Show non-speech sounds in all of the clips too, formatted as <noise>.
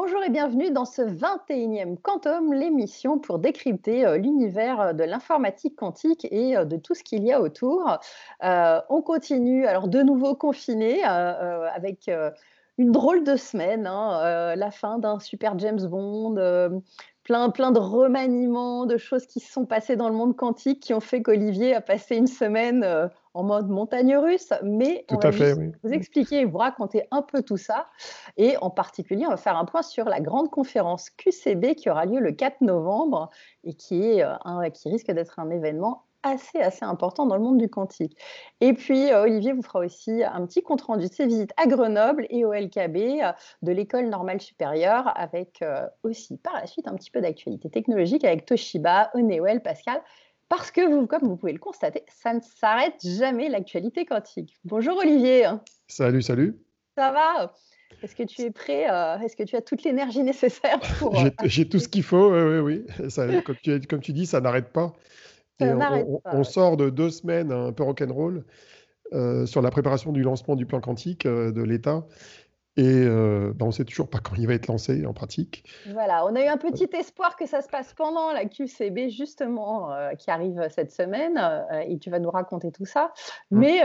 Bonjour et bienvenue dans ce 21e Quantum, l'émission pour décrypter euh, l'univers euh, de l'informatique quantique et euh, de tout ce qu'il y a autour. on continue, alors de nouveau confiné avec une drôle de semaine, hein, la fin d'un super James Bond, plein, plein de remaniements, de choses qui se sont passées dans le monde quantique qui ont fait qu'Olivier a passé une semaine en mode montagne russe, mais on va vous expliquer et vous raconter un peu tout ça. Et en particulier, on va faire un point sur la grande conférence QCB qui aura lieu le 4 novembre et qui, est, euh, un, qui risque d'être un événement assez, assez important dans le monde du quantique. Et puis, euh, Olivier vous fera aussi un petit compte-rendu de ses visites à Grenoble et au LKB euh, de l'École normale supérieure, avec aussi par la suite un petit peu d'actualité technologique avec Toshiba, Honeywell, Pascal parce que, vous, comme vous pouvez le constater, ça ne s'arrête jamais l'actualité quantique. Bonjour Olivier. Salut, salut. Ça va? Est-ce que tu es prêt euh, Est-ce que tu as toute l'énergie nécessaire pour... J'ai tout ce qu'il faut, oui, oui. oui. comme, tu, comme, tu, dis, ça n'arrête pas. On, pas, on sort de deux semaines un peu rock'n'roll euh, sur la préparation du lancement du plan quantique euh, de l'État. Et euh, ben, on ne sait toujours pas quand il va être lancé en pratique. Voilà, on a eu un petit espoir que ça se passe pendant la QCB, justement, euh, qui arrive cette semaine. Euh, et tu vas nous raconter tout ça. Mmh. Mais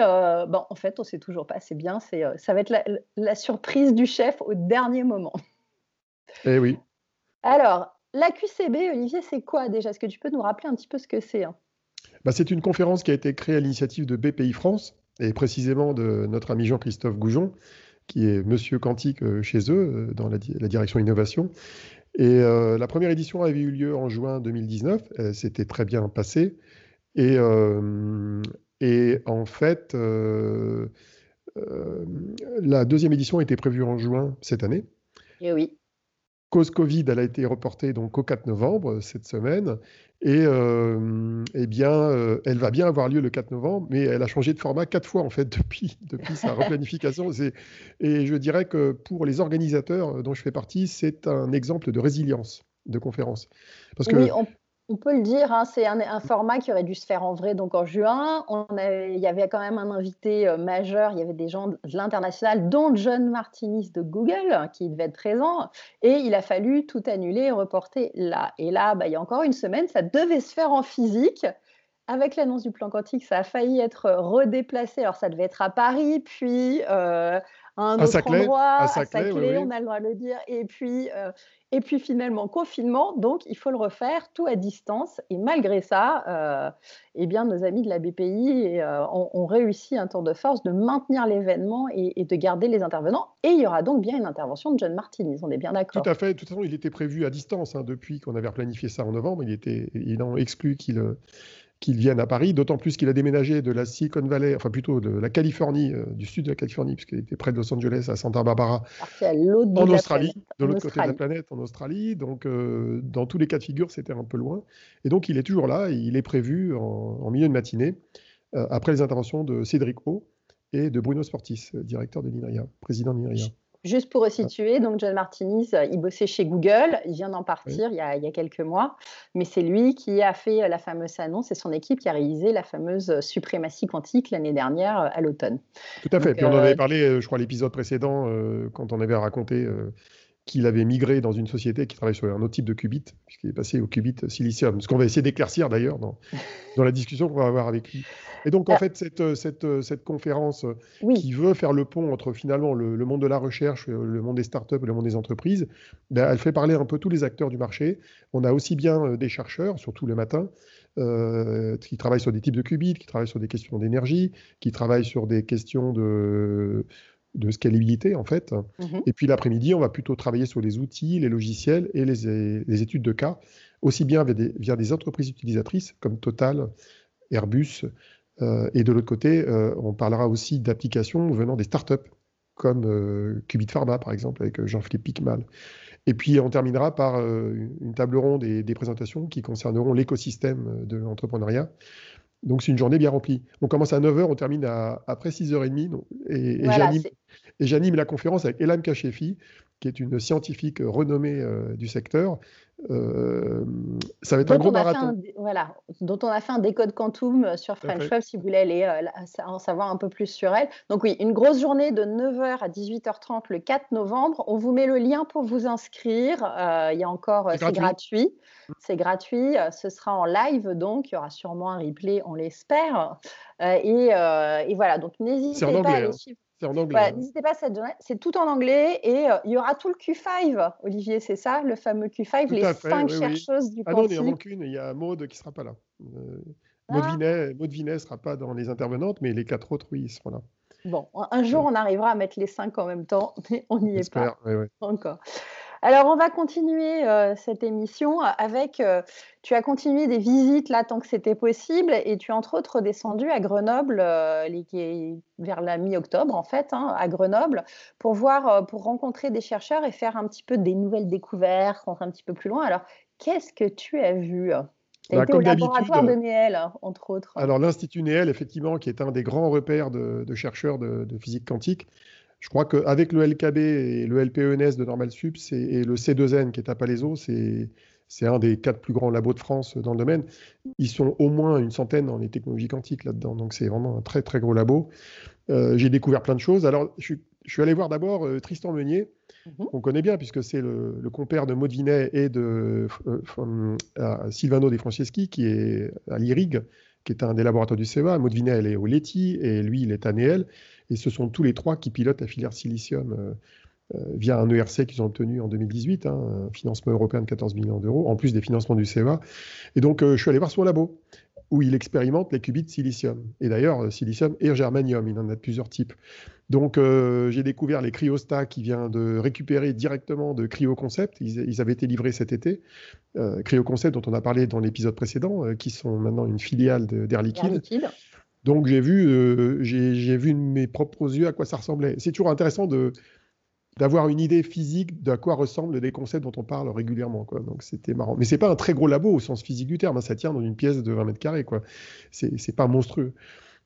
bon, en fait, on ne sait toujours pas. C'est bien, ça va être la, surprise du chef au dernier moment. Eh oui. Alors, la QCB, Olivier, c'est quoi déjà? Est-ce que tu peux nous rappeler un petit peu ce que c'est hein? Bah, C'est une conférence qui a été créée à l'initiative de BPI France et précisément de notre ami Jean-Christophe Goujon qui est Monsieur Quantique euh, chez eux, euh, dans la, direction innovation. Et euh, la première édition avait eu lieu en juin 2019, c'était très bien passé. Et, et en fait, la deuxième édition était prévue en juin cette année. Et oui cause Covid, elle a été reportée donc au 4 novembre cette semaine. Et euh, eh bien, euh, elle va bien avoir lieu le 4 novembre, mais elle a changé de format quatre fois en fait <laughs> depuis, depuis sa replanification. Et je dirais que pour les organisateurs dont je fais partie, c'est un exemple de résilience de conférence. Parce que peut le dire, hein, c'est un, format qui aurait dû se faire en vrai donc en juin. On il y avait quand même un invité euh, majeur, il y avait des gens de l'international, dont John Martinis de Google, hein, qui devait être présent. Et il a fallu tout annuler et reporter là. Et là, bah, il y a encore une semaine, ça devait se faire en physique. Avec l'annonce du plan quantique, ça a failli être redéplacé. Alors, ça devait être à Paris, puis euh, un autre endroit, à Saclay, on a le droit de le dire. Et puis, euh, et puis finalement, confinement, donc il faut le refaire tout à distance. Et malgré ça, euh, eh bien, nos amis de la BPI euh, ont, réussi un tour de force de maintenir l'événement et, de garder les intervenants. Et il y aura donc bien une intervention de John Martinez, on est bien d'accord. Tout à fait. De toute façon, il était prévu à distance hein, depuis qu'on avait planifié ça en novembre. Il était évidemment exclu qu'il qu'il vienne à Paris, d'autant plus qu'il a déménagé de la Silicon Valley, enfin plutôt de la Californie, euh, du sud de la Californie, puisqu'il était près de Los Angeles, à Santa Barbara, en Australie, de l'autre côté de la planète, en Australie. Donc, euh, dans tous les cas de figure, c'était un peu loin. Et donc, il est toujours là, il est prévu en, milieu de matinée, euh, après les interventions de Cédric O et de Bruno Sportis, directeur de l'INRIA, président de l'INRIA. Juste pour resituer, donc John Martinis, euh, il bossait chez Google, il vient d'en partir il, y a, quelques mois, mais c'est lui qui a fait euh, la fameuse annonce, c'est son équipe qui a réalisé la fameuse euh, suprématie quantique l'année dernière à l'automne. Tout à fait, puis on en avait parlé, je crois, l'épisode précédent, quand on avait raconté qu'il avait migré dans une société qui travaille sur un autre type de qubit, puisqu'il est passé au qubit silicium. Ce qu'on va essayer d'éclaircir d'ailleurs dans, <laughs> dans, la discussion qu'on va avoir avec lui. Et donc, en ah. fait, cette, cette, cette conférence qui veut faire le pont entre finalement le, monde de la recherche, le monde des startups et le monde des entreprises, ben, elle fait parler un peu tous les acteurs du marché. On a aussi bien euh, des chercheurs, surtout le matin, euh, qui travaillent sur des types de qubits, qui travaillent sur des questions d'énergie, qui travaillent sur des questions de de scalabilité en fait. Mmh et puis l'après-midi, on va plutôt travailler sur les outils, les logiciels et les, études de cas, aussi bien via des, entreprises utilisatrices comme Total, Airbus. Euh, et de l'autre côté, euh, on parlera aussi d'applications venant des startups comme euh, Qubit Pharma par exemple avec Jean-Philippe Picmal. Et puis on terminera par une table ronde et des présentations qui concerneront l'écosystème de l'entrepreneuriat donc, c'est une journée bien remplie. On commence à 9h, on termine à, après 6h30. et, j'anime la conférence avec Elam Kachefi, qui est une scientifique renommée du secteur. ça va être un gros marathon. voilà, dont on a fait un décode quantum sur French Web si vous voulez aller en savoir un peu plus sur elle. Donc oui, une grosse journée de 9h à 18h30 le 4 novembre. On vous met le lien pour vous inscrire. Il y a encore, c'est gratuit. C'est gratuit. Ce sera en live donc. Il y aura sûrement un replay, on l'espère. et, et, voilà, donc n'hésitez pas à aller hein. suivre en anglais. Hein. N'hésitez pas cette journée, c'est tout en anglais et euh, il y aura tout le Q5, Olivier, c'est ça, le fameux Q5, les cinq chercheuses du ah non, il en manque une, il y a Maude qui ne sera pas là. Euh, Maude, ah. Vinet, ne sera pas dans les intervenantes, mais les quatre autres, oui, ils seront là. Bon, un jour, on arrivera à mettre les cinq en même temps, mais on n'y est pas encore. Alors, on va continuer euh, cette émission avec. Euh, tu as continué des visites là tant que c'était possible et tu es entre autres descendu à Grenoble euh, vers la mi-octobre en fait, hein, à Grenoble, pour voir, pour rencontrer des chercheurs et faire un petit peu des nouvelles découvertes, rentrer un petit peu plus loin. Alors, qu'est-ce que tu as vu? Tu bah, été au laboratoire de Néel, entre autres. Alors, l'Institut Néel, effectivement, qui est un des grands repères de, chercheurs de, physique quantique, je crois qu'avec le LKB et le LPENS de Normal Sup et le C2N qui est à Palaiso, c'est un des quatre plus grands labos de France dans le domaine. Ils sont au moins une centaine dans les technologies quantiques là-dedans. Donc c'est vraiment un très très gros labo. Euh, j'ai découvert plein de choses. Alors je, suis allé voir d'abord euh, Tristan Meunier, mhm. qu'on connaît bien puisque c'est le, compère de Maud Vinet et de euh, Silvano De Franceschi qui est à l'IRIG, qui est un des laboratoires du CEA. Maud Vinet, elle est au LETI et lui, il est à Néel. Et ce sont tous les trois qui pilotent la filière silicium euh, euh, via un ERC qu'ils ont obtenu en 2018, hein, un financement européen de 14 millions d'euros, en plus des financements du CEA. Et donc, euh, je suis allé voir son labo, où il expérimente les qubits silicium. Et d'ailleurs, silicium et germanium, il en a de plusieurs types. Donc, j'ai découvert les cryostats qui vient de récupérer directement de CryoConcept. Ils avaient été livrés cet été. CryoConcept, dont on a parlé dans l'épisode précédent, qui sont maintenant une filiale d'Air Liquide. Donc j'ai vu, euh, j'ai vu de mes propres yeux à quoi ça ressemblait. C'est toujours intéressant de d'avoir une idée physique de à quoi ressemblent des concepts dont on parle régulièrement. Quoi. Donc c'était marrant. Mais c'est pas un très gros labo au sens physique du terme. Hein. Ça tient dans une pièce de 20 mètres carrés. Quoi. C'est, pas monstrueux.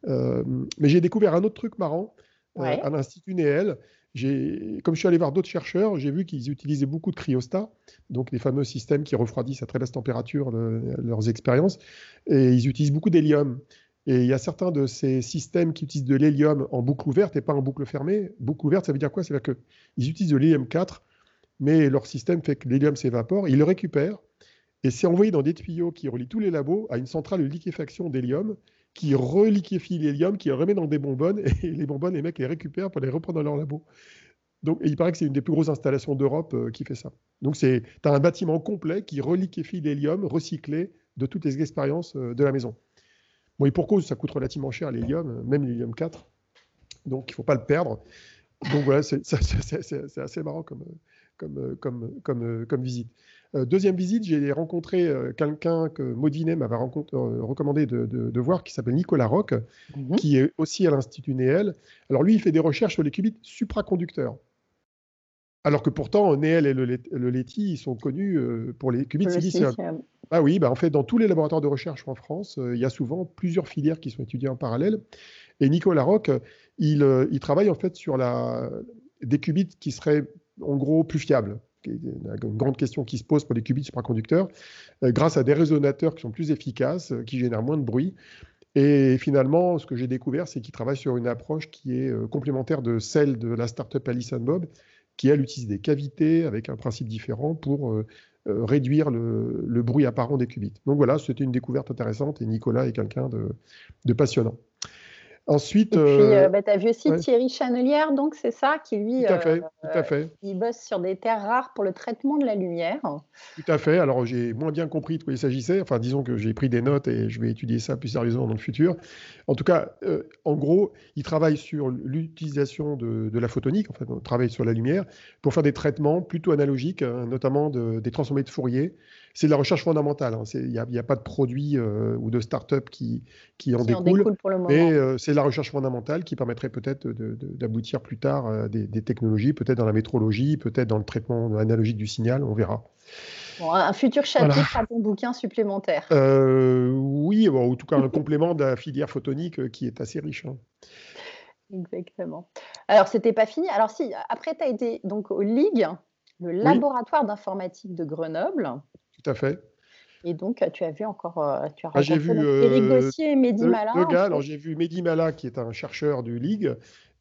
Euh, mais j'ai découvert un autre truc marrant euh, à l'Institut Néel. Comme je suis allé voir d'autres chercheurs, j'ai vu qu'ils utilisaient beaucoup de cryostats, donc les fameux systèmes qui refroidissent à très basse température leurs expériences, et ils utilisent beaucoup d'hélium. Et il y a certains de ces systèmes qui utilisent de l'hélium en boucle ouverte et pas en boucle fermée. Boucle ouverte, ça veut dire quoi? Ça veut dire qu'ils utilisent de l'hélium 4, mais leur système fait que l'hélium s'évapore, ils le récupèrent, et c'est envoyé dans des tuyaux qui relient tous les labos à une centrale de liquéfaction d'hélium qui reliquéfie l'hélium, qui le remet dans des bonbonnes, <laughs> et les bonbonnes, les mecs les récupèrent pour les reprendre dans leur labo. Donc, il paraît que c'est une des plus grosses installations d'Europe euh, qui fait ça. Donc, tu as un bâtiment complet qui reliquéfie l'hélium recyclé de toutes les expériences euh, de la maison. Bon, et pour cause, ça coûte relativement cher l'hélium, même l'hélium 4. Donc, il ne faut pas le perdre. Donc, voilà, c'est assez marrant comme, comme, comme, comme, comme visite. Euh, deuxième visite, j'ai rencontré euh, quelqu'un que Maudinet m'avait euh, recommandé de, de, voir, qui s'appelle Nicolas Roch, mhm. qui est aussi à l'Institut Néel. Alors lui, il fait des recherches sur les qubits supraconducteurs. Alors que pourtant, Néel et le, le LETI, ils sont connus pour les qubits silicium. Ah oui, bah en fait, dans tous les laboratoires de recherche en France, euh, il y a souvent plusieurs filières qui sont étudiées en parallèle. Et Nicolas il, euh, il, travaille en fait sur la, des qubits qui seraient en gros plus fiables. Une grande question qui se pose pour les qubits supraconducteurs, euh, grâce à des résonateurs qui sont plus efficaces, qui génèrent moins de bruit. Et finalement, ce que j'ai découvert, c'est qu'il travaille sur une approche qui est complémentaire de celle de la startup Alison Bob, qui elle utilise des cavités avec un principe différent pour euh, réduire le, bruit apparent des qubits. Donc voilà, c'était une découverte intéressante et Nicolas est quelqu'un de, passionnant. Ensuite, et puis, euh, euh, bah, tu as vu aussi Thierry Chanelière, donc c'est ça, qui lui, tout à fait, tout à fait. il bosse sur des terres rares pour le traitement de la lumière. Tout à fait. Alors j'ai moins bien compris de quoi il s'agissait. Enfin, disons que j'ai pris des notes et je vais étudier ça plus sérieusement dans le futur. En tout cas, en gros, il travaille sur l'utilisation de, la photonique. En fait, on travaille sur la lumière pour faire des traitements plutôt analogiques, hein, notamment des transformés de Fourier c'est de la recherche fondamentale. Hein. Il n'y a, pas de produit euh, ou de start-up qui, qui en découle. mais euh, c'est la recherche fondamentale qui permettrait peut-être d'aboutir plus tard à des, technologies, peut-être dans la métrologie, peut-être dans le traitement analogique du signal, on verra. un futur chapitre à ton bouquin supplémentaire. Euh, oui, ou en tout cas un complément de la filière photonique qui est assez riche. Hein. Exactement. Alors, c'était pas fini. Alors, si, après, tu as été donc aux ligues le laboratoire d'informatique de Grenoble. À fait. Et donc, tu as vu encore, tu as ah, rencontré vu, Eric Gossier et Mehdi Mala. alors j'ai vu Mehdi Mala, qui est un chercheur du Ligue,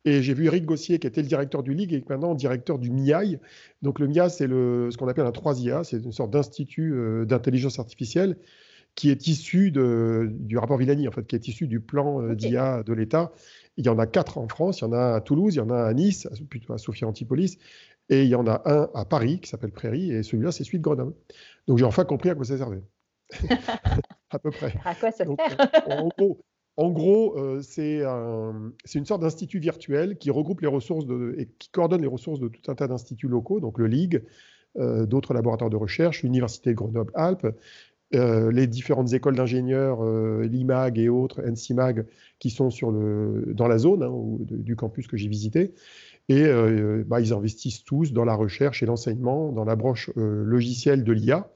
et j'ai vu Eric Gossier, qui était le directeur du Ligue et maintenant directeur du MIAI. Donc le MIAI, c'est ce qu'on appelle un 3IA, c'est une sorte d'institut d'intelligence artificielle qui est issu de, du rapport Villani, en fait, qui est issu du plan euh, d'IA de l'État. Il y en a quatre en France, il y en a à Toulouse, il y en a à Nice, plutôt à Sophia Antipolis, et il y en a un à Paris qui s'appelle Prairie, et celui-là, c'est celui de Grenoble. Donc j'ai enfin compris à quoi ça servait. <laughs> à peu près. À quoi ça sert euh, en gros, euh, c'est une sorte d'institut virtuel qui regroupe les ressources de, et qui coordonne les ressources de tout un tas d'instituts locaux, donc le LIG, d'autres laboratoires de recherche, l'Université de Grenoble-Alpes, euh, les différentes écoles d'ingénieurs, euh, l'IMAG et autres, NCIMAG, qui sont sur le, dans la zone hein, du campus que j'ai visité. Et euh, bah, ils investissent tous dans la recherche et l'enseignement, dans la branche logicielle de l'IA,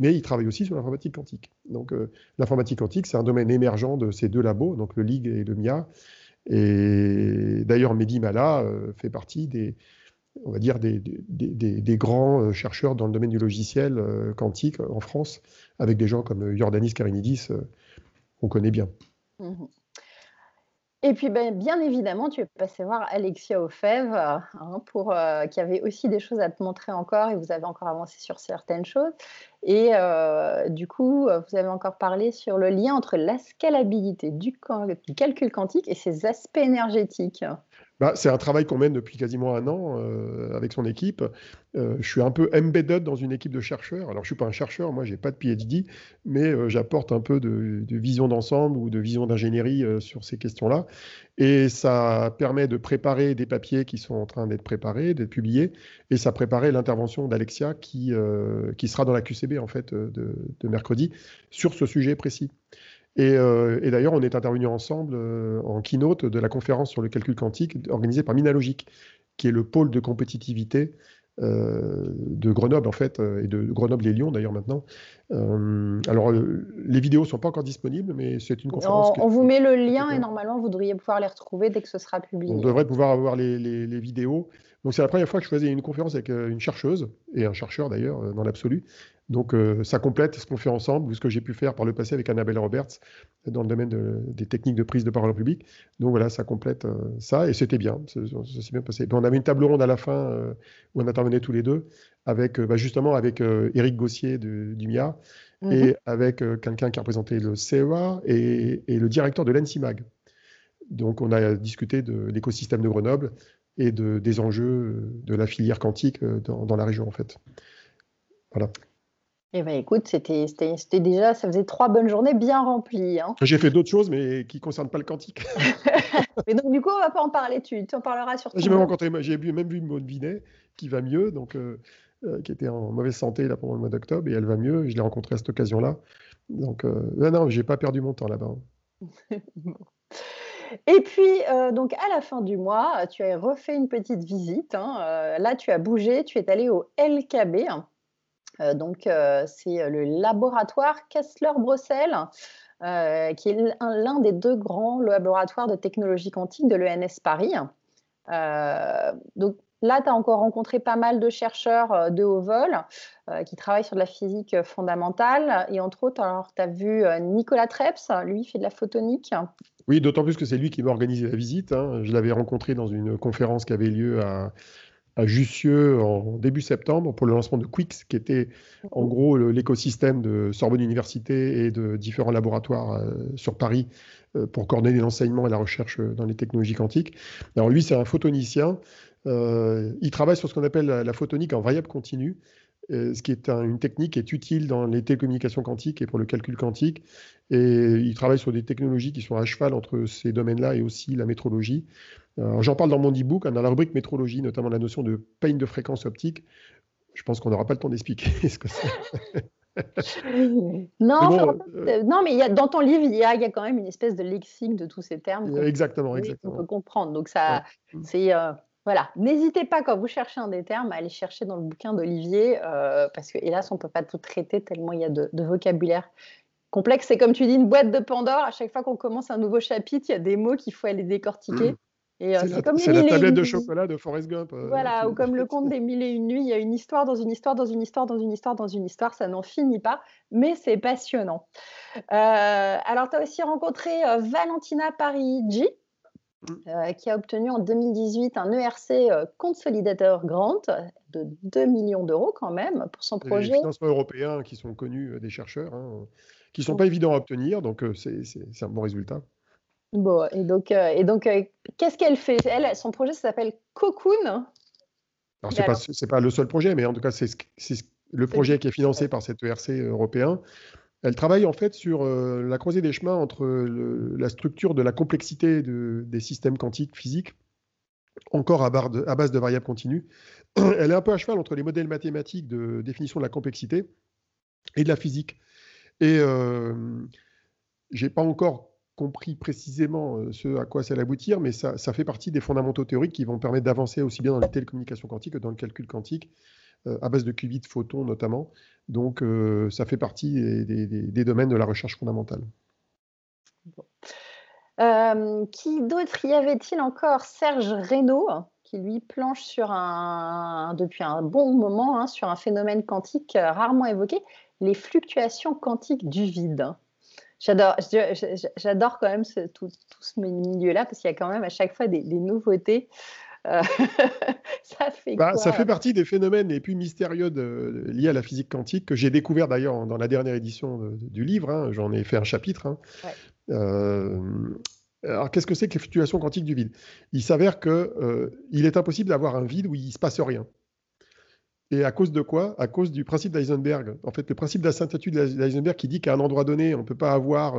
mais ils travaillent aussi sur l'informatique quantique. Donc l'informatique quantique, c'est un domaine émergent de ces deux labos, donc le LIG et le MIA. Et d'ailleurs, Mehdi Mala fait partie des, on va dire, des, grands euh, chercheurs dans le domaine du logiciel euh, quantique en France, avec des gens comme Jordanis Karinidis, qu'on connaît bien. Mmh et puis, ben, bien évidemment, tu es passé voir Alexia Ofev, hein, pour, qui avait aussi des choses à te montrer encore, et vous avez encore avancé sur certaines choses. Et du coup, vous avez encore parlé sur le lien entre la scalabilité du calcul quantique et ses aspects énergétiques. Bah, c'est un travail qu'on mène depuis quasiment un an euh, avec son équipe. Euh, je suis un peu embedded dans une équipe de chercheurs. Alors, je ne suis pas un chercheur, moi, je n'ai pas de PhD, mais euh, j'apporte un peu de, vision d'ensemble ou de vision d'ingénierie sur ces questions-là. Et ça permet de préparer des papiers qui sont en train d'être préparés, d'être publiés, et ça préparait l'intervention d'Alexia qui, qui sera dans la QCB, en fait, de mercredi, sur ce sujet précis. Euh, et, d'ailleurs, on est intervenu ensemble euh, en keynote de la conférence sur le calcul quantique organisée par Minalogic, qui est le pôle de compétitivité euh, de Grenoble en fait, et de Grenoble et Lyon d'ailleurs maintenant. alors les vidéos sont pas encore disponibles, mais c'est une conférence. On, vous met le lien et normalement vous devriez pouvoir les retrouver dès que ce sera publié. On devrait pouvoir avoir les, les vidéos. Donc c'est la première fois que je faisais une conférence avec une chercheuse et un chercheur d'ailleurs dans l'absolu. Donc, euh, ça complète ce qu'on fait ensemble, ou ce que j'ai pu faire par le passé avec Annabelle Roberts dans le domaine des techniques de prise de parole en public. Donc voilà, ça complète euh, ça, et c'était bien, ça, s'est bien passé. on avait une table ronde à la fin euh, où on intervenait tous les deux, avec bah, justement avec Éric Gossier de, du MIA, mhm. et avec quelqu'un qui a représenté le CEA et, le directeur de l'ENSIMAG. Donc on a discuté de l'écosystème de Grenoble et de, des enjeux de la filière quantique dans, dans la région en fait. Voilà. Eh bien, écoute, c'était déjà, ça faisait trois bonnes journées bien remplies. Hein. J'ai fait d'autres choses, mais qui ne concernent pas le quantique. <laughs> mais donc, du coup, on ne va pas en parler. Tu, en parleras sur J'ai même rencontré, j'ai même vu Maud Binet, qui va mieux, donc, euh, euh, qui était en mauvaise santé là, pendant le mois d'octobre, et elle va mieux. Je l'ai rencontrée à cette occasion-là. Donc, euh, non, non, j'ai pas perdu mon temps là-bas. <laughs> Et puis, donc à la fin du mois, tu as refait une petite visite. Hein. là, tu as bougé, tu es allé au LKB, donc, euh, c'est euh, le laboratoire Kessler-Bruxelles. qui est l'un des deux grands laboratoires de technologie quantique de l'ENS Paris. donc là, tu as encore rencontré pas mal de chercheurs de haut vol qui travaillent sur de la physique fondamentale. Et entre autres, tu as vu Nicolas Treps, lui, fait de la photonique. Oui, d'autant plus que c'est lui qui m'a organisé la visite. Hein. Je l'avais rencontré dans une conférence qui avait lieu à, à Jussieu en début septembre pour le lancement de Quix, qui était en gros l'écosystème de Sorbonne Université et de différents laboratoires euh, sur Paris euh, pour coordonner l'enseignement et la recherche dans les technologies quantiques. Alors lui, c'est un photonicien. Euh, il travaille sur ce qu'on appelle la, photonique en variable continue, ce qui est une technique qui est utile dans les télécommunications quantiques et pour le calcul quantique. Et il travaille sur des technologies qui sont à cheval entre ces domaines-là et aussi la métrologie. J'en parle dans mon e-book, hein, dans la rubrique métrologie, notamment la notion de peine de fréquence optique. Je pense qu'on n'aura pas le temps d'expliquer <laughs> ce que c'est. non, euh, non, mais y a, dans ton livre, il y, a, quand même une espèce de lexique de tous ces termes. Exactement, exactement. On peut comprendre. Donc, ça, c'est. Euh, voilà, n'hésitez pas quand vous cherchez un des termes à aller chercher dans le bouquin d'Olivier, euh, parce que hélas, on ne peut pas tout traiter tellement il y a de, de vocabulaire complexe. C'est comme tu dis, une boîte de Pandore. À chaque fois qu'on commence un nouveau chapitre, il y a des mots qu'il faut aller décortiquer. C'est la, tablette de chocolat de Forrest Gump. voilà, ou comme le conte <laughs> des mille et une nuits, il y a une histoire dans une histoire, dans une histoire, dans une histoire, dans une histoire, ça n'en finit pas, mais c'est passionnant. alors, tu as aussi rencontré Valentina Parigi, Mm. Euh, qui a obtenu en 2018 un ERC euh, Consolidator Grant de 2 millions d'euros quand même pour son projet. Les financements européens qui sont connus euh, des chercheurs, hein, qui ne sont pas évidents à obtenir, donc c'est un bon résultat. Bon, et donc, et donc qu'est-ce qu'elle fait? Elle, Son projet s'appelle Cocoon. Alors, ce n'est pas, pas, le seul projet, mais en tout cas, c'est le projet qui est financé par cet ERC européen. Elle travaille en fait sur euh, la croisée des chemins entre la structure de la complexité des systèmes quantiques physiques, encore à, base de variables continues. <clears throat> Elle est un peu à cheval entre les modèles mathématiques de définition de la complexité et de la physique. Et euh, je n'ai pas encore compris précisément euh, ce à quoi ça va aboutir, mais ça, fait partie des fondamentaux théoriques qui vont permettre d'avancer aussi bien dans les télécommunications quantiques que dans le calcul quantique, à base de qubits photons notamment. Donc, euh, ça fait partie des, domaines de la recherche fondamentale. Euh, qui d'autre y avait-il encore? Serge Reynaud, qui lui planche sur un, depuis un bon moment hein, sur un phénomène quantique rarement évoqué, les fluctuations quantiques du vide. J'adore, j'adore quand même tout, ce milieu-là parce qu'il y a quand même à chaque fois des nouveautés. Euh, <laughs> ça fait bah, Ça fait partie des phénomènes les plus mystérieux liés à la physique quantique que j'ai découvert d'ailleurs dans la dernière édition du livre. Hein. J'en ai fait un chapitre. Hein. Euh, alors, qu'est-ce que c'est que les fluctuations quantiques du vide? Il s'avère qu'il euh, est impossible d'avoir un vide où il ne se passe rien. Et à cause de quoi? À cause du principe d'Eisenberg. En fait, le principe d'asymptotie d'Eisenberg qui dit qu'à un endroit donné, on ne peut pas avoir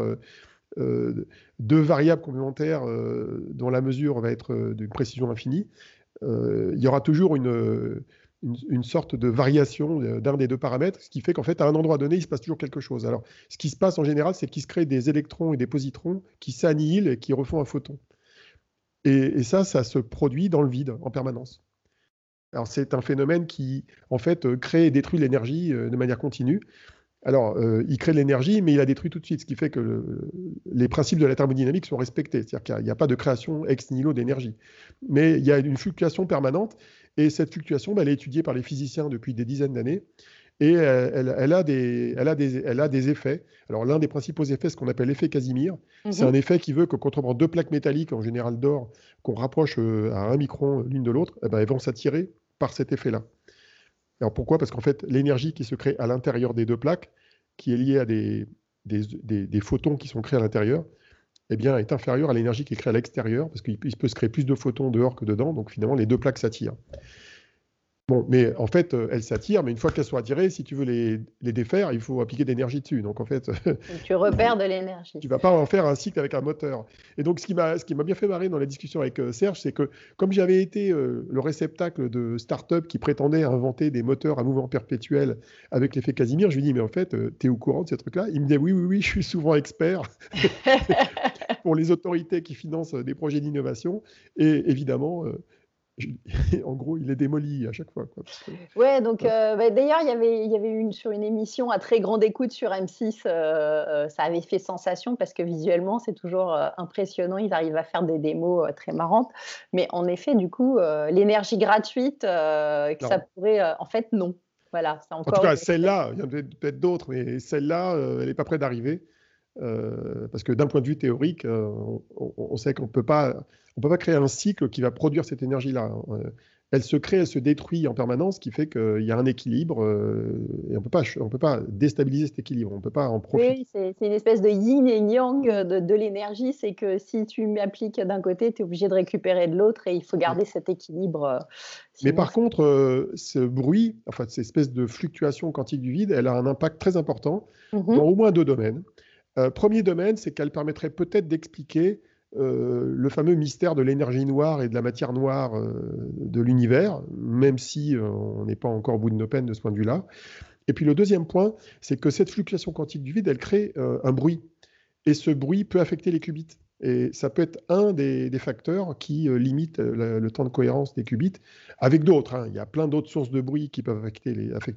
euh, deux variables complémentaires euh, dont la mesure va être euh, d'une précision infinie, il y aura toujours une, une, sorte de variation d'un des deux paramètres, ce qui fait qu'en fait, à un endroit donné, il se passe toujours quelque chose. Alors, ce qui se passe en général, c'est qu'il se crée des électrons et des positrons qui s'annihilent et qui refont un photon. Et, ça, ça se produit dans le vide en permanence. Alors, c'est un phénomène qui, en fait, crée et détruit l'énergie de manière continue. Alors, euh, il crée de l'énergie, mais il la détruit tout de suite, ce qui fait que les principes de la thermodynamique sont respectés. C'est-à-dire qu'il n'y a, pas de création ex nihilo d'énergie. Mais il y a une fluctuation permanente, et cette fluctuation, bah, elle est étudiée par les physiciens depuis des dizaines d'années, et elle, a des, effets. Alors, l'un des principaux effets, ce qu'on appelle l'effet Casimir, mhm. c'est un effet qui veut que quand on prend deux plaques métalliques, en général d'or, qu'on rapproche euh, à un micron l'une de l'autre, eh ben, elles vont s'attirer par cet effet-là. Alors pourquoi? Parce qu'en fait, l'énergie qui se crée à l'intérieur des deux plaques, qui est liée à des, photons qui sont créés à l'intérieur, eh est inférieure à l'énergie qui est créée à l'extérieur, parce qu'il peut se créer plus de photons dehors que dedans, donc finalement, les deux plaques s'attirent. Bon, mais en fait, euh, elles s'attirent, mais une fois qu'elles sont attirées, si tu veux les, défaire, il faut appliquer de l'énergie dessus. Donc en fait, <laughs> tu repères de l'énergie. Tu vas pas en faire un cycle avec un moteur. Et donc ce qui m'a ce qui m'a bien fait marrer dans la discussion avec euh, Serge, c'est que comme j'avais été euh, le réceptacle de start-up qui prétendait inventer des moteurs à mouvement perpétuel avec l'effet Casimir, je lui dis mais en fait, tu es au courant de ces trucs-là? Il me dit oui oui oui, je suis souvent expert <laughs> pour les autorités qui financent des projets d'innovation et évidemment <laughs> en gros, il est démoli à chaque fois. Quoi, Ouais, donc euh, bah, d'ailleurs, il y avait, il y avait une sur une émission à très grande écoute sur M6, euh, euh, ça avait fait sensation parce que visuellement, c'est toujours impressionnant. Ils arrivent à faire des démos très marrantes, mais en effet, du coup, l'énergie gratuite, que ça pourrait, en fait, non. Voilà, encore. En tout cas, celle-là, il y en a peut-être d'autres, mais celle-là, elle n'est pas près d'arriver. Parce que d'un point de vue théorique, on, on, sait qu'on ne peut pas créer un cycle qui va produire cette énergie-là. Hein. Euh, elle se crée, elle se détruit en permanence, ce qui fait qu'il y a un équilibre euh, et on ne peut pas déstabiliser cet équilibre, on ne peut pas en profiter. Oui, c'est une espèce de yin et yang de, l'énergie, c'est que si tu m'appliques d'un côté, tu es obligé de récupérer de l'autre et il faut garder cet équilibre. Euh, Mais par contre, ce bruit, enfin cette espèce de fluctuation quantique du vide, elle a un impact très important mmh dans au moins deux domaines. Premier domaine, c'est qu'elle permettrait peut-être d'expliquer euh, le fameux mystère de l'énergie noire et de la matière noire euh, de l'univers, même si euh, on n'est pas encore au bout de nos peines de ce point de vue-là. Et puis le deuxième point, c'est que cette fluctuation quantique du vide, elle crée un bruit. Et ce bruit peut affecter les qubits. Et ça peut être un des, facteurs qui euh, limite euh, le, temps de cohérence des qubits, avec d'autres. Hein. Il y a plein d'autres sources de bruit qui peuvent affecter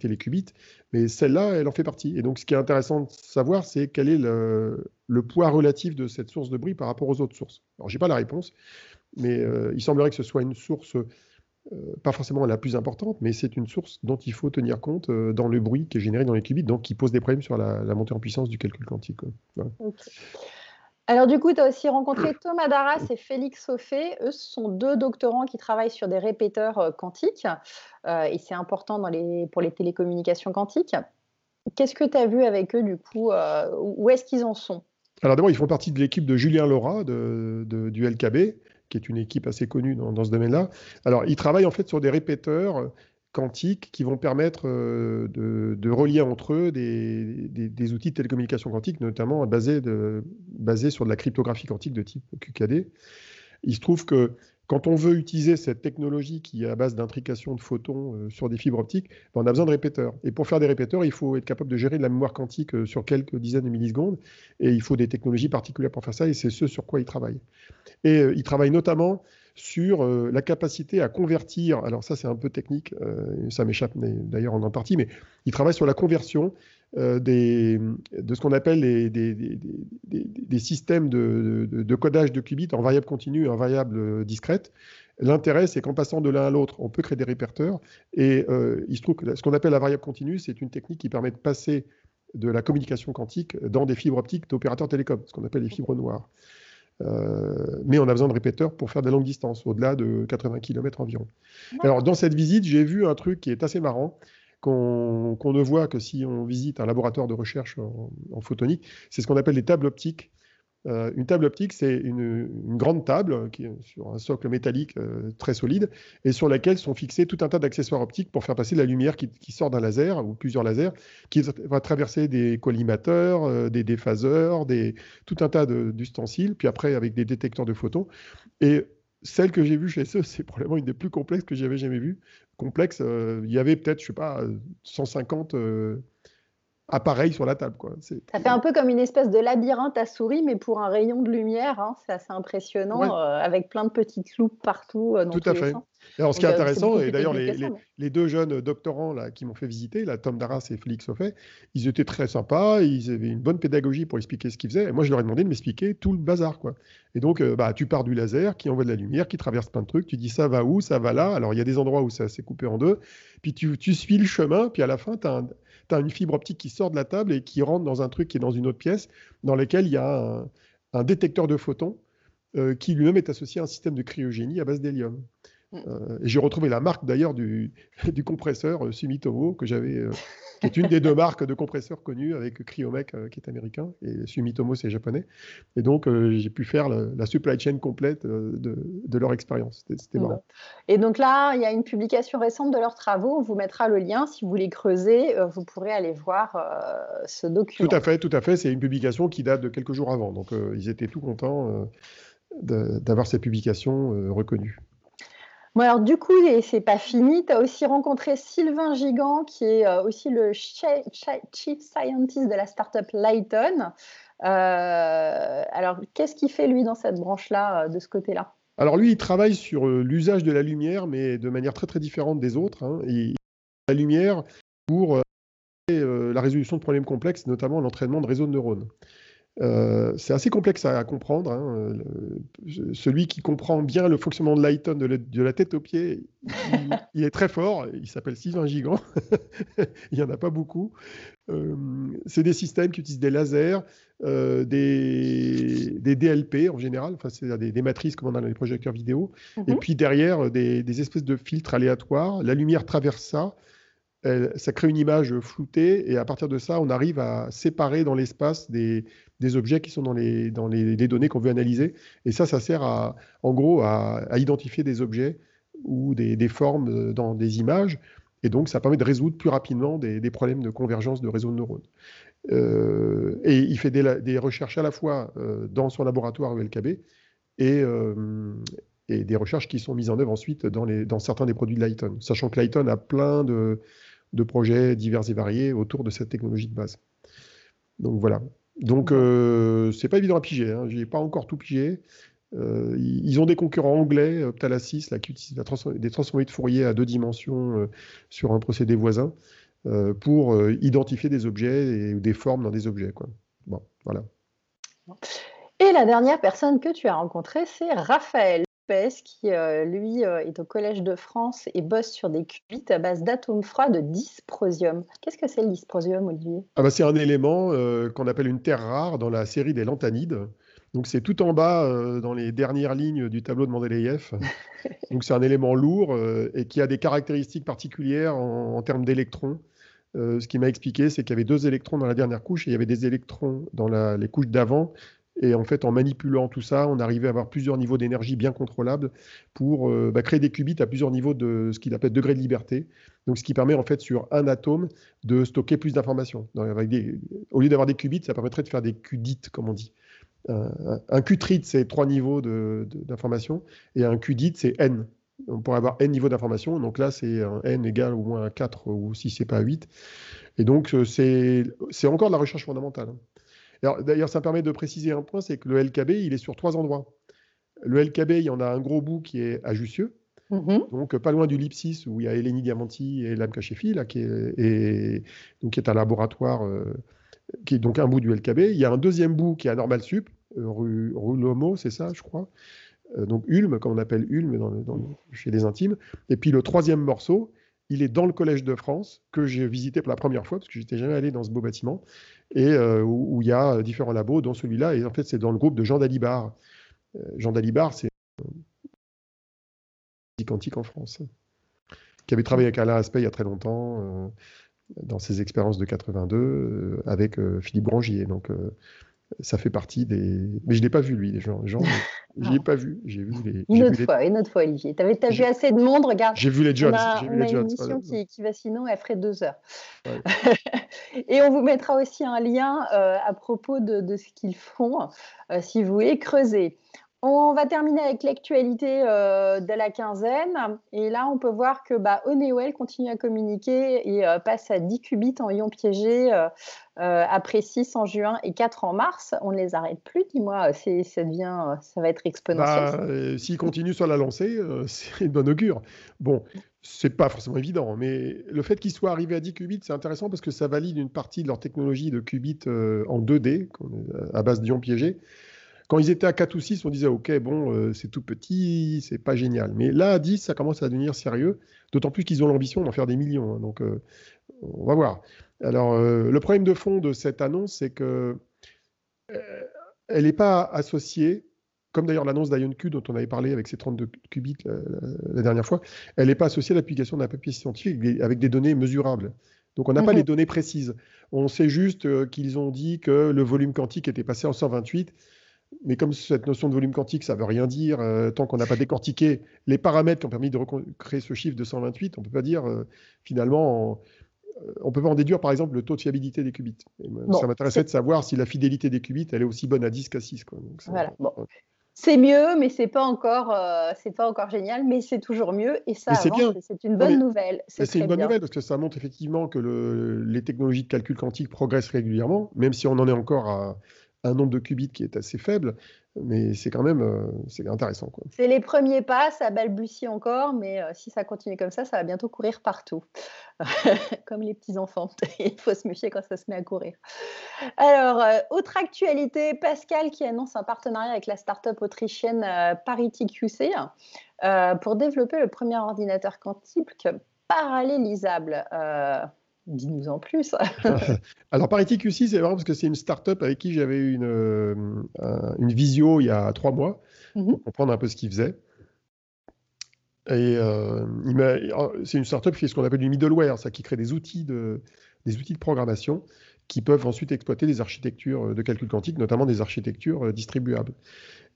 les, qubits, mais celle-là, elle en fait partie. Et donc, ce qui est intéressant de savoir, c'est quel est le, poids relatif de cette source de bruit par rapport aux autres sources. Alors, je n'ai pas la réponse, mais il semblerait que ce soit une source pas forcément la plus importante, mais c'est une source dont il faut tenir compte dans le bruit qui est généré dans les qubits, donc qui pose des problèmes sur la, montée en puissance du calcul quantique. Alors du coup, tu as aussi rencontré <clears throat> Thomas Darras et Félix Sophé. Eux, ce sont deux doctorants qui travaillent sur des répéteurs euh, quantiques, euh, et c'est important dans les, pour les télécommunications quantiques. Qu'est-ce que tu as vu avec eux du coup euh, Où est-ce qu'ils en sont? Alors d'abord, ils font partie de l'équipe de Julien Laura de, du LKB, qui est une équipe assez connue dans, dans ce domaine-là. Alors, ils travaillent en fait sur des répéteurs quantiques qui vont permettre euh, de, relier entre eux des, outils de télécommunication quantique, notamment basés, sur de la cryptographie quantique de type QKD. Il se trouve que quand on veut utiliser cette technologie qui est à base d'intrication de photons euh, sur des fibres optiques, ben, on a besoin de répéteurs. Et pour faire des répéteurs, il faut être capable de gérer de la mémoire quantique euh, sur quelques dizaines de millisecondes. Et il faut des technologies particulières pour faire ça. Et c'est ce sur quoi ils travaillent. Et ils travaillent notamment sur euh, la capacité à convertir, alors ça c'est un peu technique, euh, ça m'échappe d'ailleurs en grande partie, mais il travaille sur la conversion euh, de ce qu'on appelle des, systèmes de, de, codage de qubits en variable continue et en variable discrète. L'intérêt, c'est qu'en passant de l'un à l'autre, on peut créer des réperteurs. Et il se trouve que ce qu'on appelle la variable continue, c'est une technique qui permet de passer de la communication quantique dans des fibres optiques d'opérateurs télécoms, ce qu'on appelle les fibres noires. Euh, mais on a besoin de répéteurs pour faire des longues distances, au-delà de 80 km environ. Alors, dans cette visite, j'ai vu un truc qui est assez marrant, qu'on ne voit que si on visite un laboratoire de recherche en photonique. C'est ce qu'on appelle les tables optiques. Euh, une table optique, c'est une, grande table qui est sur un socle métallique euh, très solide et sur laquelle sont fixés tout un tas d'accessoires optiques pour faire passer la lumière qui, sort d'un laser ou plusieurs lasers, qui va traverser des collimateurs, euh, des déphaseurs, tout un tas d'ustensiles, puis après avec des détecteurs de photons. Et celle que j'ai vue chez eux, <laughs> c'est probablement une des plus complexes que j'avais jamais vues. Complexe, il y avait peut-être, je sais pas, 150 appareil sur la table. Quoi. Ça fait un peu comme une espèce de labyrinthe à souris, mais pour un rayon de lumière. Hein. C'est assez impressionnant, euh, avec plein de petites loupes partout. Euh, Tout à fait. Alors, ce qui est euh, intéressant, et d'ailleurs, les, deux jeunes doctorants là, qui m'ont fait visiter, là, Tom Darras et Félix Soffet, ils étaient très sympas, ils avaient une bonne pédagogie pour expliquer ce qu'ils faisaient. Et moi, je leur ai demandé de m'expliquer tout le bazar. Quoi. Et donc, bah, tu pars du laser qui envoie de la lumière, qui traverse plein de trucs, tu dis ça va où, ça va là? Alors, il y a des endroits où ça s'est coupé en deux, puis tu, tu suis le chemin, puis à la fin, tu as un tu as une fibre optique qui sort de la table et qui rentre dans un truc qui est dans une autre pièce, dans lequel il y a un, détecteur de photons euh, qui lui-même est associé à un système de cryogénie à base d'hélium. Mm. Euh, j'ai retrouvé la marque d'ailleurs du, <laughs> du, compresseur euh, Sumitomo que j'avais, qui est une des deux marques de compresseurs connues avec Cryomec qui est américain et Sumitomo c'est japonais. Et donc j'ai pu faire la, supply chain complète de, de leur expérience. C'était marrant. Et donc là, il y a une publication récente de leurs travaux. On vous mettra le lien si vous voulez creuser. vous pourrez aller voir ce document. Tout à fait, tout à fait. C'est une publication qui date de quelques jours avant. Donc ils étaient tout contents d'avoir cette publication alors du coup, c'est pas fini. Tu as aussi rencontré Sylvain Gigant, qui est euh, aussi le chief scientist de la startup Lighton. Euh, alors, qu'est-ce qu'il fait lui dans cette branche-là, euh, de ce côté-là? Alors lui, il travaille sur l'usage de la lumière, mais de manière très très différente des autres. Hein. Il, la lumière pour la résolution de problèmes complexes, notamment l'entraînement de réseaux de neurones. Euh, c'est assez complexe à, comprendre. Hein, celui qui comprend bien le fonctionnement de Lighton de, la tête aux pieds, il, est très fort. Il s'appelle Sylvain Gigant. <laughs> il n'y en a pas beaucoup. Euh, c'est des systèmes qui utilisent des lasers, euh, des, DLP en général, enfin, c'est des, des, matrices comme on a dans les projecteurs vidéo. Et mhm. puis derrière, des, des, espèces de filtres aléatoires. La lumière traverse ça ça crée une image floutée et à partir de ça, on arrive à séparer dans l'espace des, objets qui sont dans les, dans les, données qu'on veut analyser. Et ça, ça sert à, en gros à, identifier des objets ou des, formes dans des images. Et donc, ça permet de résoudre plus rapidement des, problèmes de convergence de réseaux de neurones. Euh, et il fait des, recherches à la fois euh, dans son laboratoire LKB et, euh, et des recherches qui sont mises en œuvre ensuite dans, les, dans certains des produits de Lighton, sachant que Lighton a plein de, de projets divers et variés autour de cette technologie de base. Donc voilà. Donc euh, c'est pas évident à piger. Hein. Je n'ai pas encore tout pigé. Euh, ils ont des concurrents anglais, Optalasys, là, qui utilisent des transformés de Fourier à deux dimensions euh, sur un procédé voisin pour identifier des objets et des formes dans des objets. Quoi. Bon, voilà. Et la dernière personne que tu as rencontrée, c'est Raphaël. Pes qui, lui, est au Collège de France et bosse sur des qubits à base d'atomes froids de dysprosium. Qu'est-ce que c'est le dysprosium, Olivier? Ah bah, C'est un élément qu'on appelle une terre rare dans la série des lanthanides. Donc c'est tout en bas dans les dernières lignes du tableau de Mendeleïev. <laughs> Donc c'est un élément lourd et qui a des caractéristiques particulières en, termes d'électrons. ce qui m'a expliqué, c'est qu'il y avait deux électrons dans la dernière couche et il y avait des électrons dans les couches d'avant et en fait, en manipulant tout ça, on arrivait à avoir plusieurs niveaux d'énergie bien contrôlables pour euh, bah, créer des qubits à plusieurs niveaux de ce qu'il appelle degré de liberté. Donc, ce qui permet en fait sur un atome de stocker plus d'informations. Au lieu d'avoir des qubits, ça permettrait de faire des qudits, comme on dit. un qutrit, c'est trois niveaux d'information, et un qudit, c'est n. On pourrait avoir n niveaux d'information. Donc là, c'est un n égal au moins à 4 ou si c'est pas 8. Et donc, euh, c'est encore de la recherche fondamentale. D'ailleurs, ça me permet de préciser un point, c'est que le LKB, il est sur trois endroits. Le LKB, il y en a un gros bout qui est à Jussieu, mm-hmm. donc pas loin du Lipsis où il y a Eleni Diamanti et qui est, donc, qui est un laboratoire euh, qui est donc un bout du LKB. Il y a un deuxième bout qui est à Normal Sup, euh, rue, Lomo, c'est ça, je crois. Euh, donc Ulm, comme on appelle Ulm chez les intimes. Et puis le troisième morceau, il est dans le Collège de France, que j'ai visité pour la première fois, parce que j'étais jamais allé dans ce beau bâtiment, et euh, où, il y a différents labos, dont celui-là. Et en fait, c'est dans le groupe de Jean Dalibar. Euh, Jean Dalibar, c'est quantique en France, qui avait travaillé avec Alain Aspect il y a très longtemps, euh, dans ses expériences de 82, avec Philippe Brangier. Donc, ça fait partie des. Mais je ne l'ai pas vu, lui, les gens. <laughs> je ne l'ai pas vu. J'ai vu les. Une autre fois, une autre fois, Olivier. Tu as vu assez de monde, regarde. J'ai vu les Jones. On a, vu on a une émission qui, qui, va sinon, elle ferait deux heures. <laughs> Et on vous mettra aussi un lien euh, à propos de, de ce qu'ils font, euh, si vous voulez creuser. On va terminer avec l'actualité euh, de la quinzaine. Et là, on peut voir que bah, continue à communiquer et euh, passe à 10 qubits en ion piégé euh, après 6 en juin et 4 en mars. On ne les arrête plus, dis-moi. Ça, devient, ça va être exponentiel. Bah, S'il continue sur la lancée, <laughs> c'est une bonne augure. Bon, c'est pas forcément évident, mais le fait qu'ils soient arrivés à 10 qubits, c'est intéressant parce que ça valide une partie de leur technologie de qubits en 2D, à base d'ions piégés. Quand ils étaient à 4 ou 6, on disait, OK, bon, euh, c'est tout petit, c'est pas génial. Mais là, à 10, ça commence à devenir sérieux, d'autant plus qu'ils ont l'ambition d'en faire des millions. Hein. donc, euh, on va voir. Alors, euh, le problème de fond de cette annonce, c'est que elle n'est pas associée, comme d'ailleurs l'annonce d'IonQ dont on avait parlé avec ses 32 qubits la, dernière fois, elle n'est pas associée à l'application d'un papier scientifique avec des données mesurables. Donc on n'a pas mmh les données précises. On sait juste qu'ils ont dit que le volume quantique était passé en 128 mais comme cette notion de volume quantique, ça ne veut rien dire, euh, tant qu'on n'a pas décortiqué les paramètres qui ont permis de créer ce chiffre de 128, on ne peut pas dire euh, finalement, euh, on ne peut pas en déduire par exemple le taux de fiabilité des qubits. ça m'intéressait de savoir si la fidélité des qubits, elle est aussi bonne à 10 qu'à 6. voilà. C'est mieux, mais c'est pas encore, c'est pas encore génial, mais c'est toujours mieux et ça c'est une bonne nouvelle. C'est une bonne nouvelle parce que ça montre effectivement que le, les technologies de calcul quantique progressent régulièrement, même si on en est encore à, un nombre de qubits qui est assez faible, mais c'est quand même euh, c'est intéressant. C'est les premiers pas, ça balbutie encore, mais euh, si ça continue comme ça, ça va bientôt courir partout. <laughs> comme les petits-enfants, <laughs> il faut se méfier quand ça se met à courir. Alors, euh, autre actualité, Pascal qui annonce un partenariat avec la start-up autrichienne Parity QC pour développer le premier ordinateur quantique parallélisable. Dis-nous en plus. <laughs> <laughs> Alors, Parity QC, c'est vraiment parce que c'est une start-up avec qui j'avais eu une, euh, une visio il y a trois mois mmh pour comprendre un peu ce qu'ils faisaient. Et euh, oh, c'est une start-up qui fait ce qu'on appelle du middleware, ça qui crée des outils de, des outils de programmation qui peuvent ensuite exploiter des architectures de calcul quantique, notamment des architectures distribuables.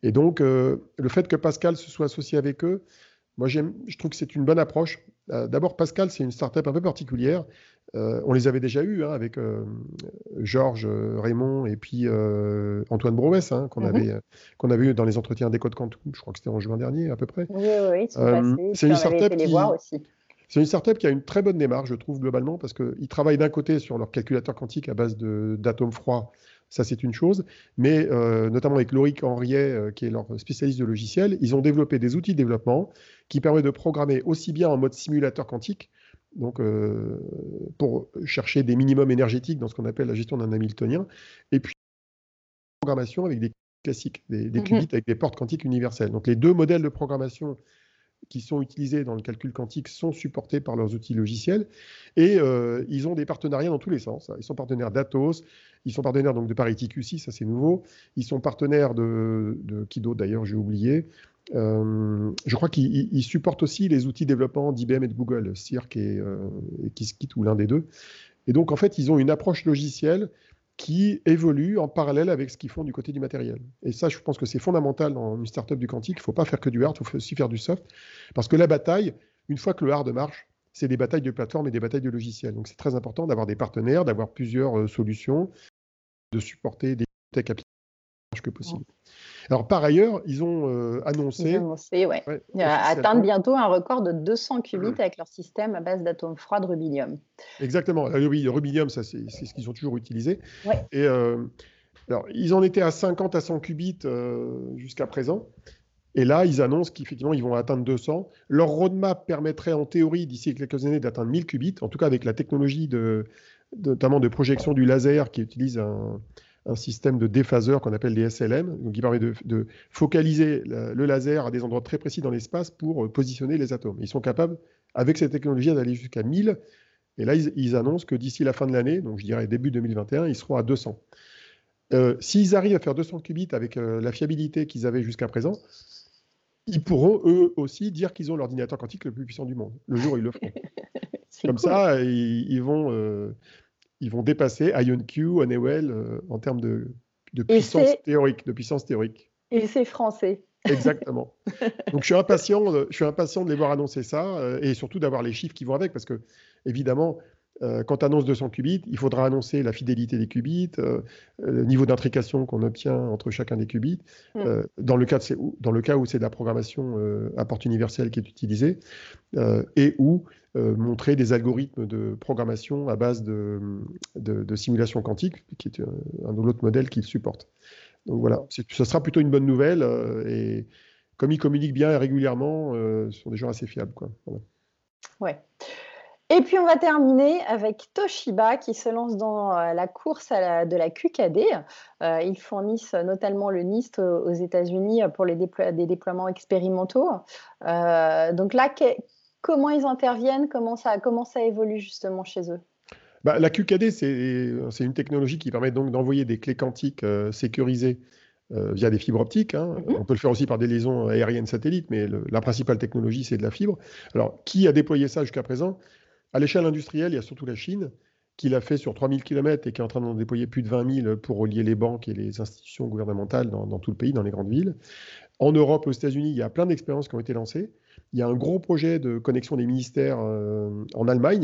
Et donc, euh, le fait que Pascal se soit associé avec eux, moi, je trouve que c'est une bonne approche. D'abord, Pascal, c'est une startup un peu particulière. Euh, on les avait déjà eus hein, avec euh, Georges, euh, Raymond et puis Antoine Brouès, hein, qu'on mhm. avait, qu'on avait eu dans les entretiens des codes Quantum, je crois que c'était en juin dernier à peu près. Oui, oui, c'est une startup qui... C'est une startup qui a une très bonne démarche, je trouve, globalement, parce qu'ils travaillent d'un côté sur leur calculateur quantique à base d'atomes froids, ça c'est une chose, mais notamment avec Lauric Henriet, qui est leur spécialiste de logiciel, ils ont développé des outils de développement qui permettent de programmer aussi bien en mode simulateur quantique donc euh, pour chercher des minimums énergétiques dans ce qu'on appelle la gestion d'un Hamiltonien, et puis programmation avec des classiques, des, des mhm. qubits avec des portes quantiques universelles. Donc les deux modèles de programmation qui sont utilisés dans le calcul quantique sont supportés par leurs outils logiciels et euh, ils ont des partenariats dans tous les sens. Ils sont partenaires d'Atos, ils sont partenaires donc de Parity QC, ça c'est nouveau. Ils sont partenaires de, de d'autre d'ailleurs, j'ai oublié. Euh, je crois qu'ils supportent aussi les outils développement d'IBM et de Google, Cirque et, euh, et ou l'un des deux. Et donc en fait, ils ont une approche logicielle qui évoluent en parallèle avec ce qu'ils font du côté du matériel. Et ça, je pense que c'est fondamental dans une startup du quantique. Il ne faut pas faire que du hard, il faut aussi faire du soft. Parce que la bataille, une fois que le hard marche, c'est des batailles de plateforme et des batailles de logiciels. Donc c'est très important d'avoir des partenaires, d'avoir plusieurs euh, solutions, de supporter des tech applications que possible. Alors, par ailleurs, ils ont euh, annoncé. atteindre bientôt un record de 200 qubits avec leur système à base d'atomes froids de rubidium. Exactement. oui, le rubidium, ça, c'est ce qu'ils ont toujours utilisé. Et euh, alors, ils en étaient à 50 à 100 qubits euh, jusqu'à présent. Et là, ils annoncent qu'effectivement, ils vont atteindre 200. Leur roadmap permettrait, en théorie, d'ici quelques années, d'atteindre 1000 qubits, en tout cas avec la technologie notamment de projection du laser qui utilise un, un système de déphaseur qu'on appelle des SLM, donc qui permet de, focaliser le laser à des endroits très précis dans l'espace pour euh, positionner les atomes. Ils sont capables, avec cette technologie, d'aller jusqu'à 1000. Et là, ils, annoncent que d'ici la fin de l'année, donc je dirais début 2021, ils seront à 200. Euh, s'ils arrivent à faire 200 qubits avec euh, la fiabilité qu'ils avaient jusqu'à présent, ils pourront eux aussi dire qu'ils ont l'ordinateur quantique le plus puissant du monde, le jour où ils le feront. <laughs> Comme ça, ils, vont ils vont dépasser IonQ, Honeywell euh, en termes de, puissance théorique, de puissance théorique. Et c'est français. Exactement. <laughs> Donc je suis impatient, je suis impatient de les voir annoncer ça euh, et surtout d'avoir les chiffres qui vont avec parce que évidemment euh, quand tu annonces 200 qubits, il faudra annoncer la fidélité des qubits, le niveau d'intrication qu'on obtient entre chacun des qubits, mm. dans, le cas dans le cas où c'est de la programmation à porte universelle qui est utilisée, et où euh, montrer des algorithmes de programmation à base de, de, simulation quantique, qui est un, autre modèle qu'ils supportent. Donc voilà, ce sera plutôt une bonne nouvelle. Euh, et comme ils communiquent bien et régulièrement, euh, ce sont des gens assez fiables. Quoi. Ouais. Et puis on va terminer avec Toshiba qui se lance dans la course à de la QKD. ils fournissent notamment le NIST aux États-Unis pour les des déploiements expérimentaux. donc là, comment ils interviennent, comment ça, comment ça évolue justement chez eux? Bah, La QKD, c'est une technologie qui permet donc d'envoyer des clés quantiques euh, sécurisées euh, via des fibres optiques. Hein. Mm-hmm. On peut le faire aussi par des liaisons aériennes satellites, mais la principale technologie, c'est de la fibre. Alors, qui a déployé ça jusqu'à présent? À l'échelle industrielle, il y a surtout la Chine qui l'a fait sur 3000 km et qui est en train d'en déployer plus de 20 000 pour relier les banques et les institutions gouvernementales dans, tout le pays, dans les grandes villes. En Europe, aux États-Unis, il y a plein d'expériences qui ont été lancées. Il y a un gros projet de connexion des ministères euh, en Allemagne